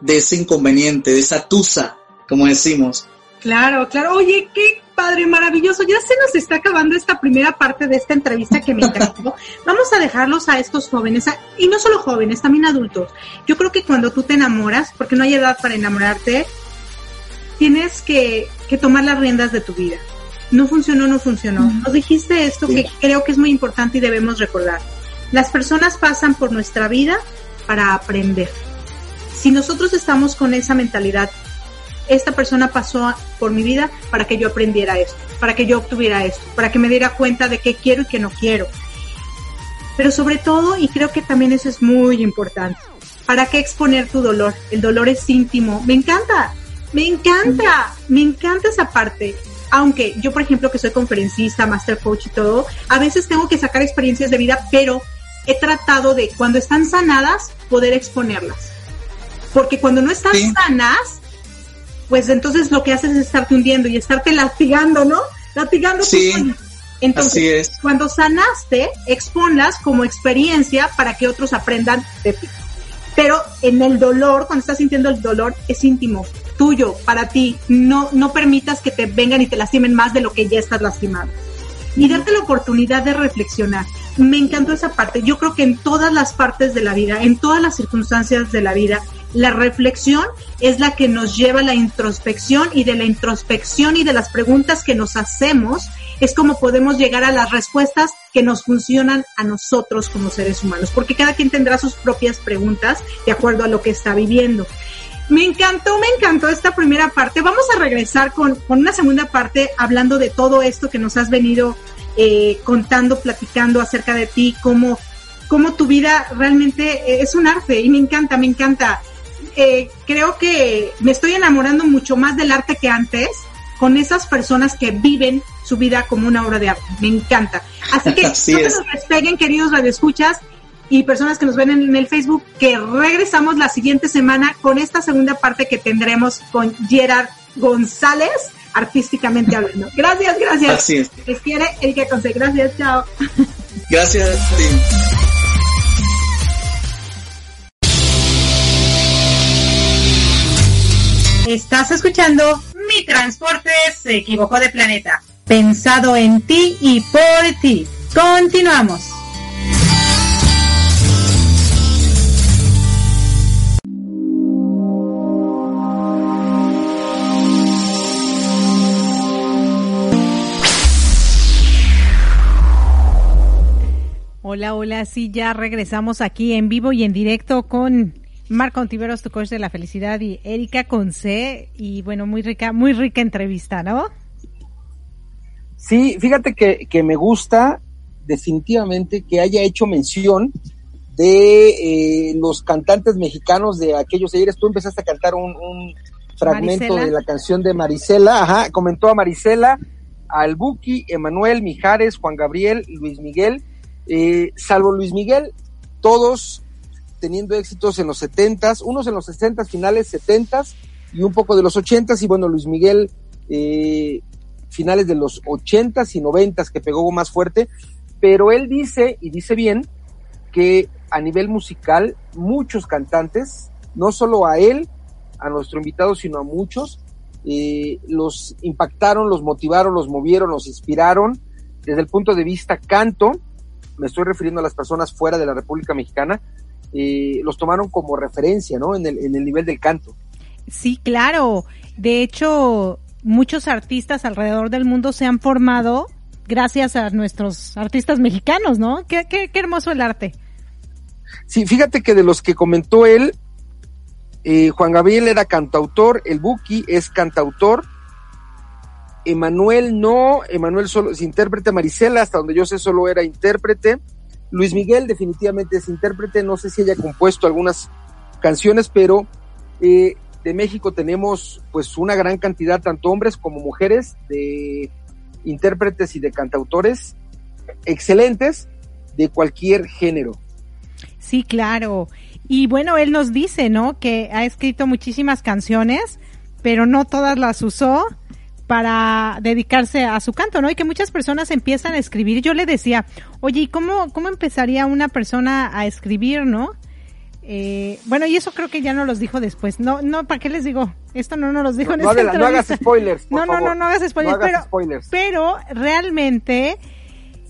de ese inconveniente, de esa tusa, como decimos. Claro, claro. Oye, qué padre, maravilloso. Ya se nos está acabando esta primera parte de esta entrevista que me encantó. Vamos a dejarlos a estos jóvenes, y no solo jóvenes, también adultos. Yo creo que cuando tú te enamoras, porque no hay edad para enamorarte, tienes que, que tomar las riendas de tu vida no funcionó, no funcionó. Nos dijiste esto que creo que es muy importante y debemos recordar. Las personas pasan por nuestra vida para aprender. Si nosotros estamos con esa mentalidad, esta persona pasó por mi vida para que yo aprendiera esto, para que yo obtuviera esto, para que me diera cuenta de qué quiero y qué no quiero. Pero sobre todo, y creo que también eso es muy importante, ¿para qué exponer tu dolor? El dolor es íntimo. Me encanta, me encanta, me encanta esa parte aunque yo, por ejemplo, que soy conferencista, master coach y todo, a veces tengo que sacar experiencias de vida, pero he tratado de, cuando están sanadas, poder exponerlas. Porque cuando no están sanas, pues entonces lo que haces es estarte hundiendo y estarte latigando, ¿no? Latigando. Sí. Entonces, cuando sanaste, exponlas como experiencia para que otros aprendan de ti. Pero en el dolor, cuando estás sintiendo el dolor, es íntimo tuyo, para ti. No, no permitas que te vengan y te lastimen más de lo que ya estás lastimado. Y darte la oportunidad de reflexionar. Me encantó esa parte. Yo creo que en todas las partes de la vida, en todas las circunstancias de la vida, la reflexión es la que nos lleva a la introspección y de la introspección y de las preguntas que nos hacemos es como podemos llegar a las respuestas que nos funcionan a nosotros como seres humanos, porque cada quien tendrá sus propias preguntas de acuerdo a lo que está viviendo. Me encantó, me encantó esta primera parte. Vamos a regresar con, una segunda parte hablando de todo esto que nos has venido eh, contando, platicando acerca de ti, cómo, cómo tu vida realmente es un arte y me encanta, me encanta. Eh, creo que me estoy enamorando mucho más del arte que antes con esas personas que viven su vida como una obra de arte. Me encanta. Así que no se nos despeguen, queridos radioescuchas y personas que nos ven en, el Facebook, que regresamos la siguiente semana con esta segunda parte que tendremos con Gerard González, artísticamente hablando. Gracias, gracias. Así es. Les quiere Erika Conce. Gracias, chao. Gracias. Estás escuchando Mi Transporte se equivocó de planeta pensado en ti y por ti. Continuamos. Hola, hola, sí, ya regresamos aquí en vivo y en directo con Marco Ontiveros, tu coach de la felicidad, y Erika Conce, y bueno, muy rica, muy rica entrevista, ¿no? Sí, fíjate que, que me gusta definitivamente que haya hecho mención de eh, los cantantes mexicanos de aquellos ayeres. Tú empezaste a cantar un, fragmento de la canción de Marisela, ajá, comentó a Marisela, al Buki, Emanuel, Mijares, Juan Gabriel, Luis Miguel, eh, salvo Luis Miguel, todos teniendo éxitos en los setentas, unos en los sesentas, finales setentas y un poco de los ochentas, y bueno, Luis Miguel, eh, finales de los ochentas y noventas que pegó más fuerte, pero él dice, y dice bien, que a nivel musical, muchos cantantes, no solo a él, a nuestro invitado, sino a muchos, eh, los impactaron, los motivaron, los movieron, los inspiraron. Desde el punto de vista canto, me estoy refiriendo a las personas fuera de la República Mexicana, eh, los tomaron como referencia, ¿no? En el, en el nivel del canto. Sí, claro. De hecho, muchos artistas alrededor del mundo se han formado gracias a nuestros artistas mexicanos, ¿no? Qué, qué, hermoso el arte. Sí, fíjate que de los que comentó él, eh, Juan Gabriel era cantautor, el Buki es cantautor, Emanuel no, Emanuel solo es intérprete, Marisela, hasta donde yo sé, solo era intérprete. Luis Miguel definitivamente es intérprete, no sé si haya compuesto algunas canciones, pero eh, de México tenemos pues una gran cantidad, tanto hombres como mujeres, de intérpretes y de cantautores excelentes de cualquier género. Sí, claro. Y bueno, él nos dice, ¿no? Que ha escrito muchísimas canciones, pero no todas las usó para dedicarse a su canto, ¿no? Y que muchas personas empiezan a escribir. Yo le decía, oye, ¿y cómo, cómo empezaría una persona a escribir, no? Eh, bueno, y eso creo que ya no los dijo después. No, no, ¿para qué les digo? Esto no nos los dijo no, en no, no hagas spoilers. no, no, no, no hagas spoilers. pero, spoilers. pero realmente,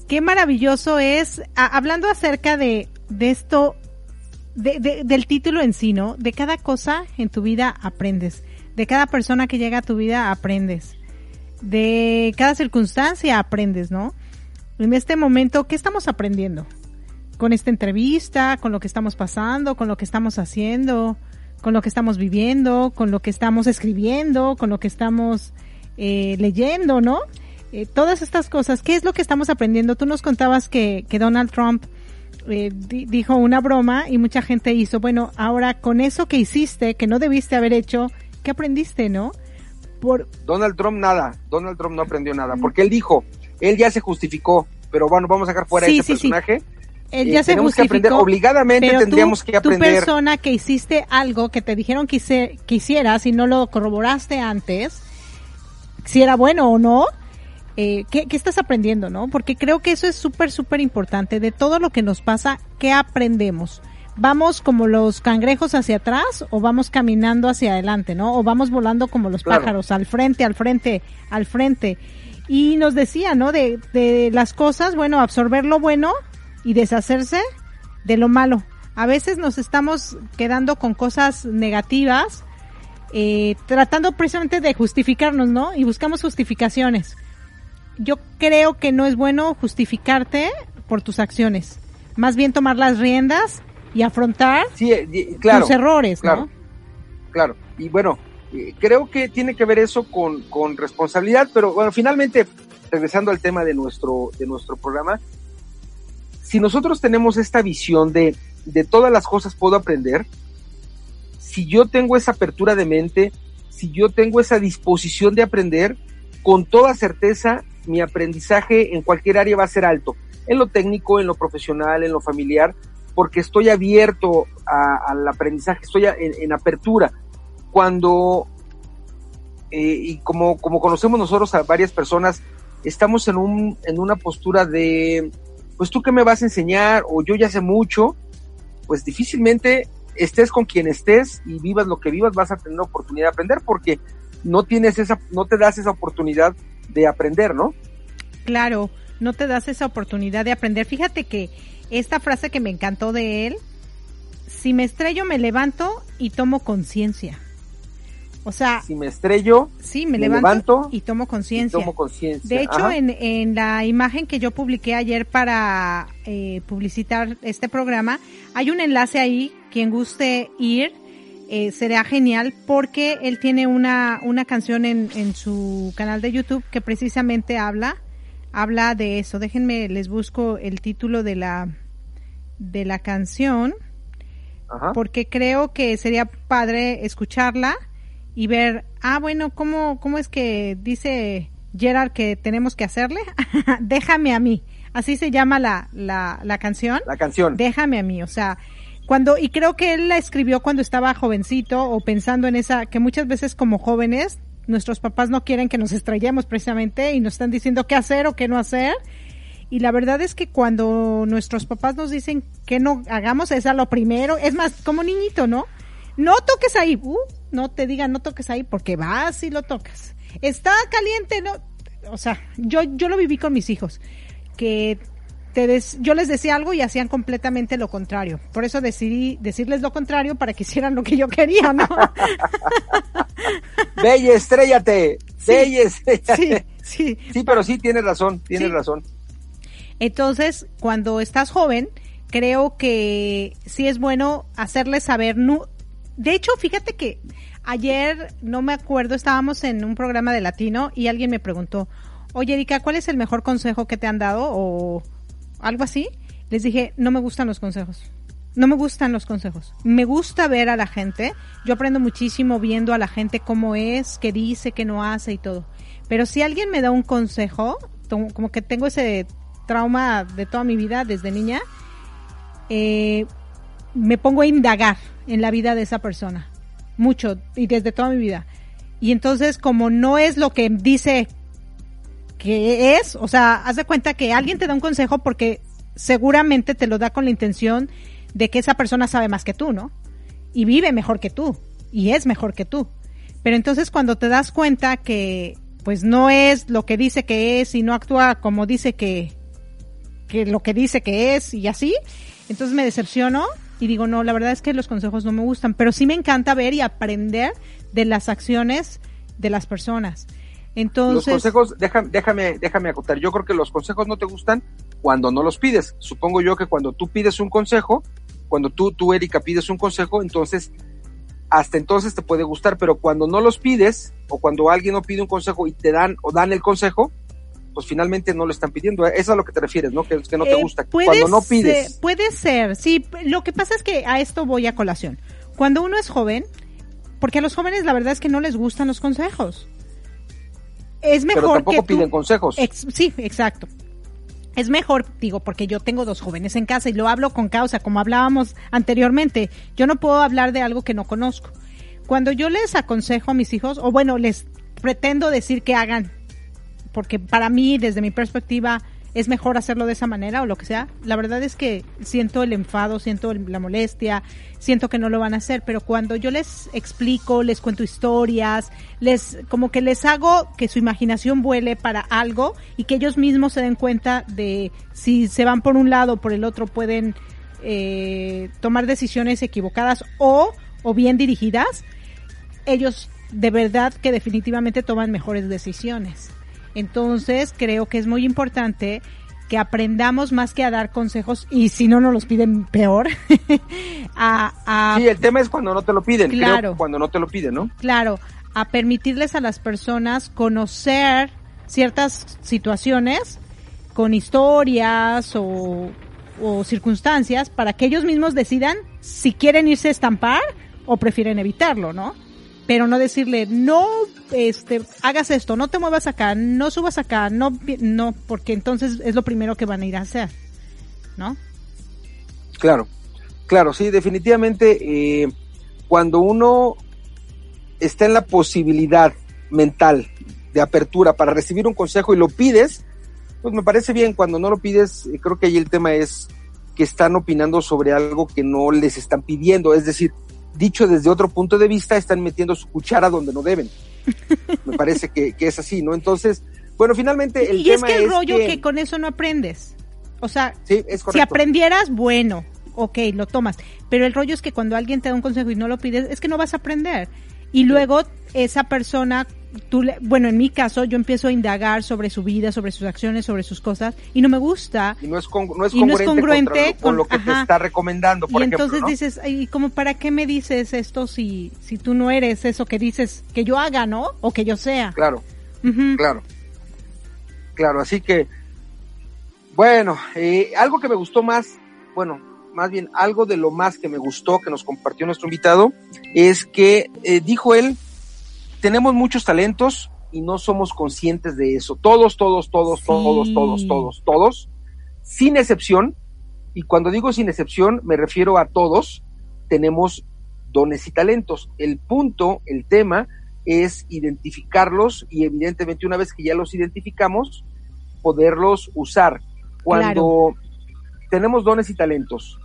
qué maravilloso es, hablando acerca de, de esto, de, del título en sí, ¿no? De cada cosa en tu vida aprendes. De cada persona que llega a tu vida aprendes de cada circunstancia aprendes, ¿no? En este momento, ¿qué estamos aprendiendo? Con esta entrevista, con lo que estamos pasando, con lo que estamos haciendo, con lo que estamos viviendo, con lo que estamos escribiendo, con lo que estamos eh, leyendo, ¿no? Eh, todas estas cosas, ¿qué es lo que estamos aprendiendo? Tú nos contabas que, Donald Trump eh, dijo una broma y mucha gente hizo, bueno, ahora con eso que hiciste, que no debiste haber hecho, ¿qué aprendiste, no? Donald Trump nada, Donald Trump no aprendió nada, porque él dijo, él ya se justificó, pero bueno, vamos a sacar fuera ese personaje. Él ya eh, se tenemos que aprender, obligadamente tendríamos que aprender. Tu persona que hiciste algo que te dijeron que, hicieras y no lo corroboraste antes, si era bueno o no, eh, ¿qué, ¿qué, estás aprendiendo, no? Porque creo que eso es súper, súper importante. De todo lo que nos pasa, ¿qué aprendemos? Vamos como los cangrejos hacia atrás o vamos caminando hacia adelante, ¿no? O vamos volando como los pájaros, al frente, al frente, al frente. Y nos decía, ¿no? De, de las cosas, bueno, absorber lo bueno y deshacerse de lo malo. A veces nos estamos quedando con cosas negativas, eh, tratando precisamente de justificarnos, ¿no? Y buscamos justificaciones. Yo creo que no es bueno justificarte por tus acciones. Más bien tomar las riendas y afrontar sí, eh, claro, tus errores, claro, Claro, y bueno, eh, creo que tiene que ver eso con, con responsabilidad, pero bueno, finalmente, regresando al tema de nuestro, de nuestro programa, si nosotros tenemos esta visión de, de todas las cosas puedo aprender, si yo tengo esa apertura de mente, si yo tengo esa disposición de aprender, con toda certeza mi aprendizaje en cualquier área va a ser alto, en lo técnico, en lo profesional, en lo familiar, porque estoy abierto al aprendizaje, estoy en, apertura. Cuando, eh, y como, como conocemos nosotros a varias personas, estamos en, un, en una postura de, pues tú qué me vas a enseñar o yo ya sé mucho, pues difícilmente estés con quien estés y vivas lo que vivas, vas a tener la oportunidad de aprender porque no tienes esa, no te das esa oportunidad de aprender, ¿no? Claro, no te das esa oportunidad de aprender. Fíjate que esta frase que me encantó de él, si me estrello me levanto y tomo conciencia. O sea, si me estrello, sí, me, levanto, y tomo conciencia. De hecho, en, en, la imagen que yo publiqué ayer para eh, publicitar este programa, hay un enlace ahí, quien guste ir, eh, será genial porque él tiene una, una canción en, en su canal de YouTube que precisamente habla, habla de eso. Déjenme, les busco el título de la, de la canción, porque creo que sería padre escucharla y ver, ah, bueno, ¿cómo, cómo es que dice Gerard que tenemos que hacerle? Déjame a mí. Así se llama la, la, la canción. La canción. Déjame a mí. O sea, cuando, y creo que él la escribió cuando estaba jovencito o pensando en esa, que muchas veces como jóvenes, nuestros papás no quieren que nos estrellemos precisamente y nos están diciendo qué hacer o qué no hacer. Y la verdad es que cuando nuestros papás nos dicen que no hagamos, es a lo primero, es más, como niñito, ¿no? No toques ahí, uh, no te digan no toques ahí porque vas y lo tocas. Está caliente, no, o sea, yo, yo lo viví con mis hijos, que te des, yo les decía algo y hacían completamente lo contrario. Por eso decidí decirles lo contrario para que hicieran lo que yo quería, ¿no? Bella, estrellate. Bella, estrellate. Sí, sí. Sí, pero sí, tienes razón, tienes razón. Entonces, cuando estás joven, creo que sí es bueno hacerles saber, no, de hecho, fíjate que ayer, no me acuerdo, estábamos en un programa de latino y alguien me preguntó, oye Erika, ¿cuál es el mejor consejo que te han dado? O algo así. Les dije, no me gustan los consejos. No me gustan los consejos. Me gusta ver a la gente. Yo aprendo muchísimo viendo a la gente cómo es, qué dice, qué no hace y todo. Pero si alguien me da un consejo, como que tengo ese trauma de toda mi vida desde niña, eh, me pongo a indagar en la vida de esa persona. Mucho, y desde toda mi vida. Y entonces, como no es lo que dice que es, o sea, haz de cuenta que alguien te da un consejo porque seguramente te lo da con la intención de que esa persona sabe más que tú, ¿no? Y vive mejor que tú, y es mejor que tú. Pero entonces cuando te das cuenta que pues no es lo que dice que es y no actúa como dice que, que lo que dice que es y así, entonces me decepciono y digo, no, la verdad es que los consejos no me gustan, pero sí me encanta ver y aprender de las acciones de las personas. Entonces, los consejos, déjame, déjame, déjame acotar, yo creo que los consejos no te gustan cuando no los pides. Supongo yo que cuando tú pides un consejo, cuando tú, tú Erika, pides un consejo, entonces, hasta entonces te puede gustar, pero cuando no los pides, o cuando alguien no pide un consejo y te dan o dan el consejo, pues finalmente no lo están pidiendo. Eso es a lo que te refieres, ¿no? Que, que no te eh, gusta. Cuando no pides. puede ser, sí. Lo que pasa es que a esto voy a colación. Cuando uno es joven, porque a los jóvenes la verdad es que no les gustan los consejos. Es mejor Pero tampoco piden consejos. sí, exacto. Es mejor, digo, porque yo tengo dos jóvenes en casa y lo hablo con causa, como hablábamos anteriormente. Yo no puedo hablar de algo que no conozco. Cuando yo les aconsejo a mis hijos, o bueno, les pretendo decir que hagan porque para mí, desde mi perspectiva, es mejor hacerlo de esa manera o lo que sea. La verdad es que siento el enfado, siento la molestia, siento que no lo van a hacer, pero cuando yo les explico, les cuento historias, les como que les hago que su imaginación vuele para algo y que ellos mismos se den cuenta de si se van por un lado o por el otro pueden eh, tomar decisiones equivocadas o, o bien dirigidas, ellos de verdad que definitivamente toman mejores decisiones. Entonces, creo que es muy importante que aprendamos más que a dar consejos y si no nos los piden peor. a, sí, el tema es cuando no te lo piden, claro, cuando no te lo piden, ¿no? Claro, a permitirles a las personas conocer ciertas situaciones con historias o, o circunstancias para que ellos mismos decidan si quieren irse a estampar o prefieren evitarlo, ¿no? Pero no decirle, no, este, hagas esto, no te muevas acá, no subas acá, no, no, porque entonces es lo primero que van a ir a hacer, ¿no? Claro, claro, sí, definitivamente, eh, cuando uno está en la posibilidad mental de apertura para recibir un consejo y lo pides, pues me parece bien, cuando no lo pides, eh, creo que ahí el tema es que están opinando sobre algo que no les están pidiendo, es decir, dicho desde otro punto de vista, están metiendo su cuchara donde no deben. Me parece que, es así, ¿no? Entonces, Bueno, finalmente el y es que el rollo que... con eso no aprendes. O sea, si aprendieras, bueno, ok, lo tomas. Pero el rollo es que cuando alguien te da un consejo y no lo pides, es que no vas a aprender. Y luego esa persona, tú le, bueno, en mi caso, yo empiezo a indagar sobre su vida, sobre sus acciones, sobre sus cosas, y no me gusta. Y no es, no es congruente, con, lo que te está recomendando, por Y entonces dices, ¿y como para qué me dices esto si, si tú no eres eso que dices que yo haga, ¿no? O que yo sea. Claro, claro. Claro, así que, bueno, eh, algo que me gustó más, bueno, más bien algo de lo más que me gustó que nos compartió nuestro invitado, es que eh, dijo él, tenemos muchos talentos y no somos conscientes de eso. Todos, todos, todos, todos, todos, todos, todos, sin excepción, y cuando digo sin excepción me refiero a todos, tenemos dones y talentos. El punto, el tema, es identificarlos y evidentemente una vez que ya los identificamos, poderlos usar. Cuando tenemos dones y talentos,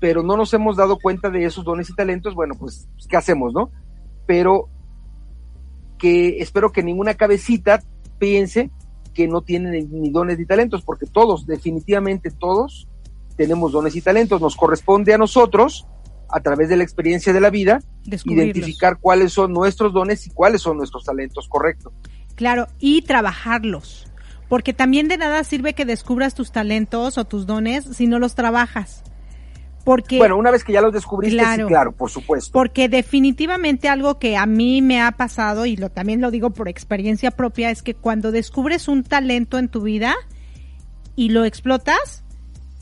pero no nos hemos dado cuenta de esos dones y talentos, bueno, pues, ¿qué hacemos, no? Pero que espero que ninguna cabecita piense que no tienen ni dones ni talentos, porque todos, definitivamente todos, tenemos dones y talentos. Nos corresponde a nosotros, a través de la experiencia de la vida, identificar cuáles son nuestros dones y cuáles son nuestros talentos, correcto. Claro, y trabajarlos porque también de nada sirve que descubras tus talentos o tus dones si no los trabajas. Porque, bueno, una vez que ya los descubriste, claro, sí, claro, por supuesto. Porque definitivamente algo que a mí me ha pasado, y lo también lo digo por experiencia propia, es que cuando descubres un talento en tu vida y lo explotas,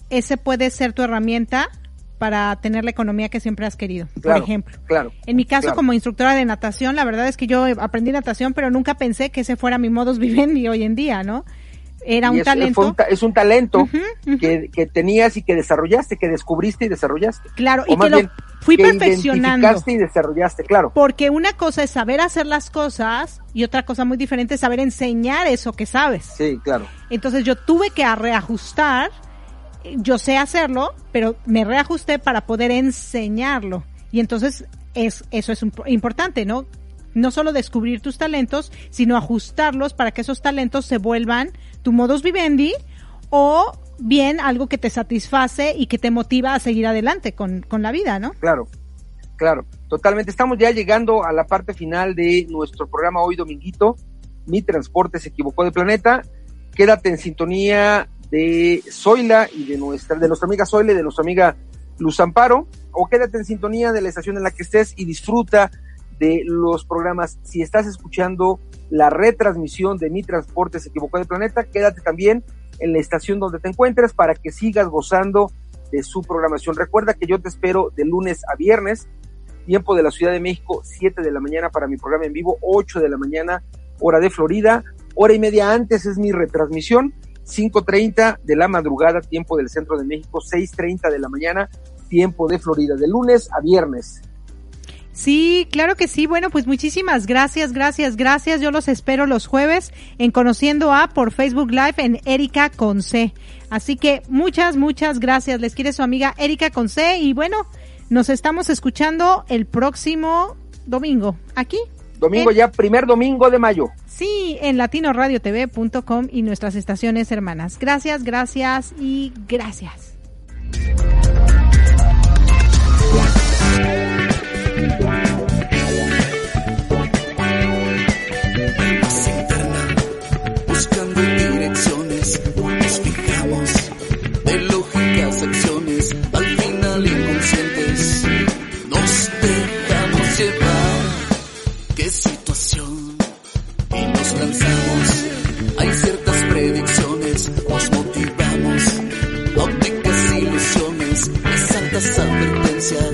ese puede ser tu herramienta para tener la economía que siempre has querido, por ejemplo. Claro. En mi caso, como instructora de natación, la verdad es que yo aprendí natación, pero nunca pensé que ese fuera mi modus vivendi hoy en día, ¿no? Era un talento. es un talento Que, tenías y que desarrollaste, que descubriste y desarrollaste. Claro, y que lo fui perfeccionando. y desarrollaste, claro. Porque una cosa es saber hacer las cosas y otra cosa muy diferente es saber enseñar eso que sabes. Sí, claro. Entonces yo tuve que reajustar yo sé hacerlo, pero me reajusté para poder enseñarlo. Y entonces es, eso es importante, ¿no? No solo descubrir tus talentos, sino ajustarlos para que esos talentos se vuelvan tu modus vivendi o bien algo que te satisface y que te motiva a seguir adelante con, con la vida, ¿no? Claro, claro, totalmente. Estamos ya llegando a la parte final de nuestro programa hoy, Dominguito. Mi transporte se equivocó de planeta. Quédate en sintonía de Zoila y de nuestra, de nuestra amiga Zoila y de nuestra amiga Luz Amparo, o quédate en sintonía de la estación en la que estés y disfruta de los programas. Si estás escuchando la retransmisión de Mi Transporte se equivocó de planeta, quédate también en la estación donde te encuentres para que sigas gozando de su programación. Recuerda que yo te espero de lunes a viernes, tiempo de la Ciudad de México, 7 de la mañana para mi programa en vivo, 8 de la mañana, hora de Florida, hora y media antes es mi retransmisión 5.30 de la madrugada, tiempo del centro de México, 6.30 de la mañana, tiempo de Florida, de lunes a viernes. Sí, claro que sí. Bueno, pues muchísimas gracias, gracias, gracias. Yo los espero los jueves en Conociendo a por Facebook Live en Erika con C. Así que muchas, muchas gracias. Les quiere su amiga Erika con C y bueno, nos estamos escuchando el próximo domingo aquí Domingo ya, primer domingo de mayo. Sí, en latinoradiotv.com y nuestras estaciones hermanas. Gracias, gracias y gracias. tantas advertencias.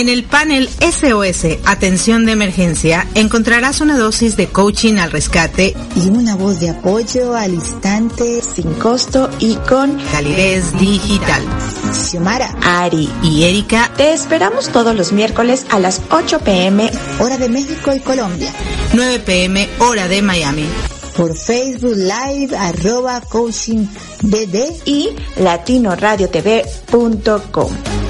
En el panel SOS, Atención de Emergencia, encontrarás una dosis de coaching al rescate y una voz de apoyo al instante, sin costo y con calidez digital. Xiomara, Ari y Erika, te esperamos todos los miércoles a las 8 pm, hora de México y Colombia. 9 pm, hora de Miami por Facebook Live arroba coaching y latinoradiotv.com.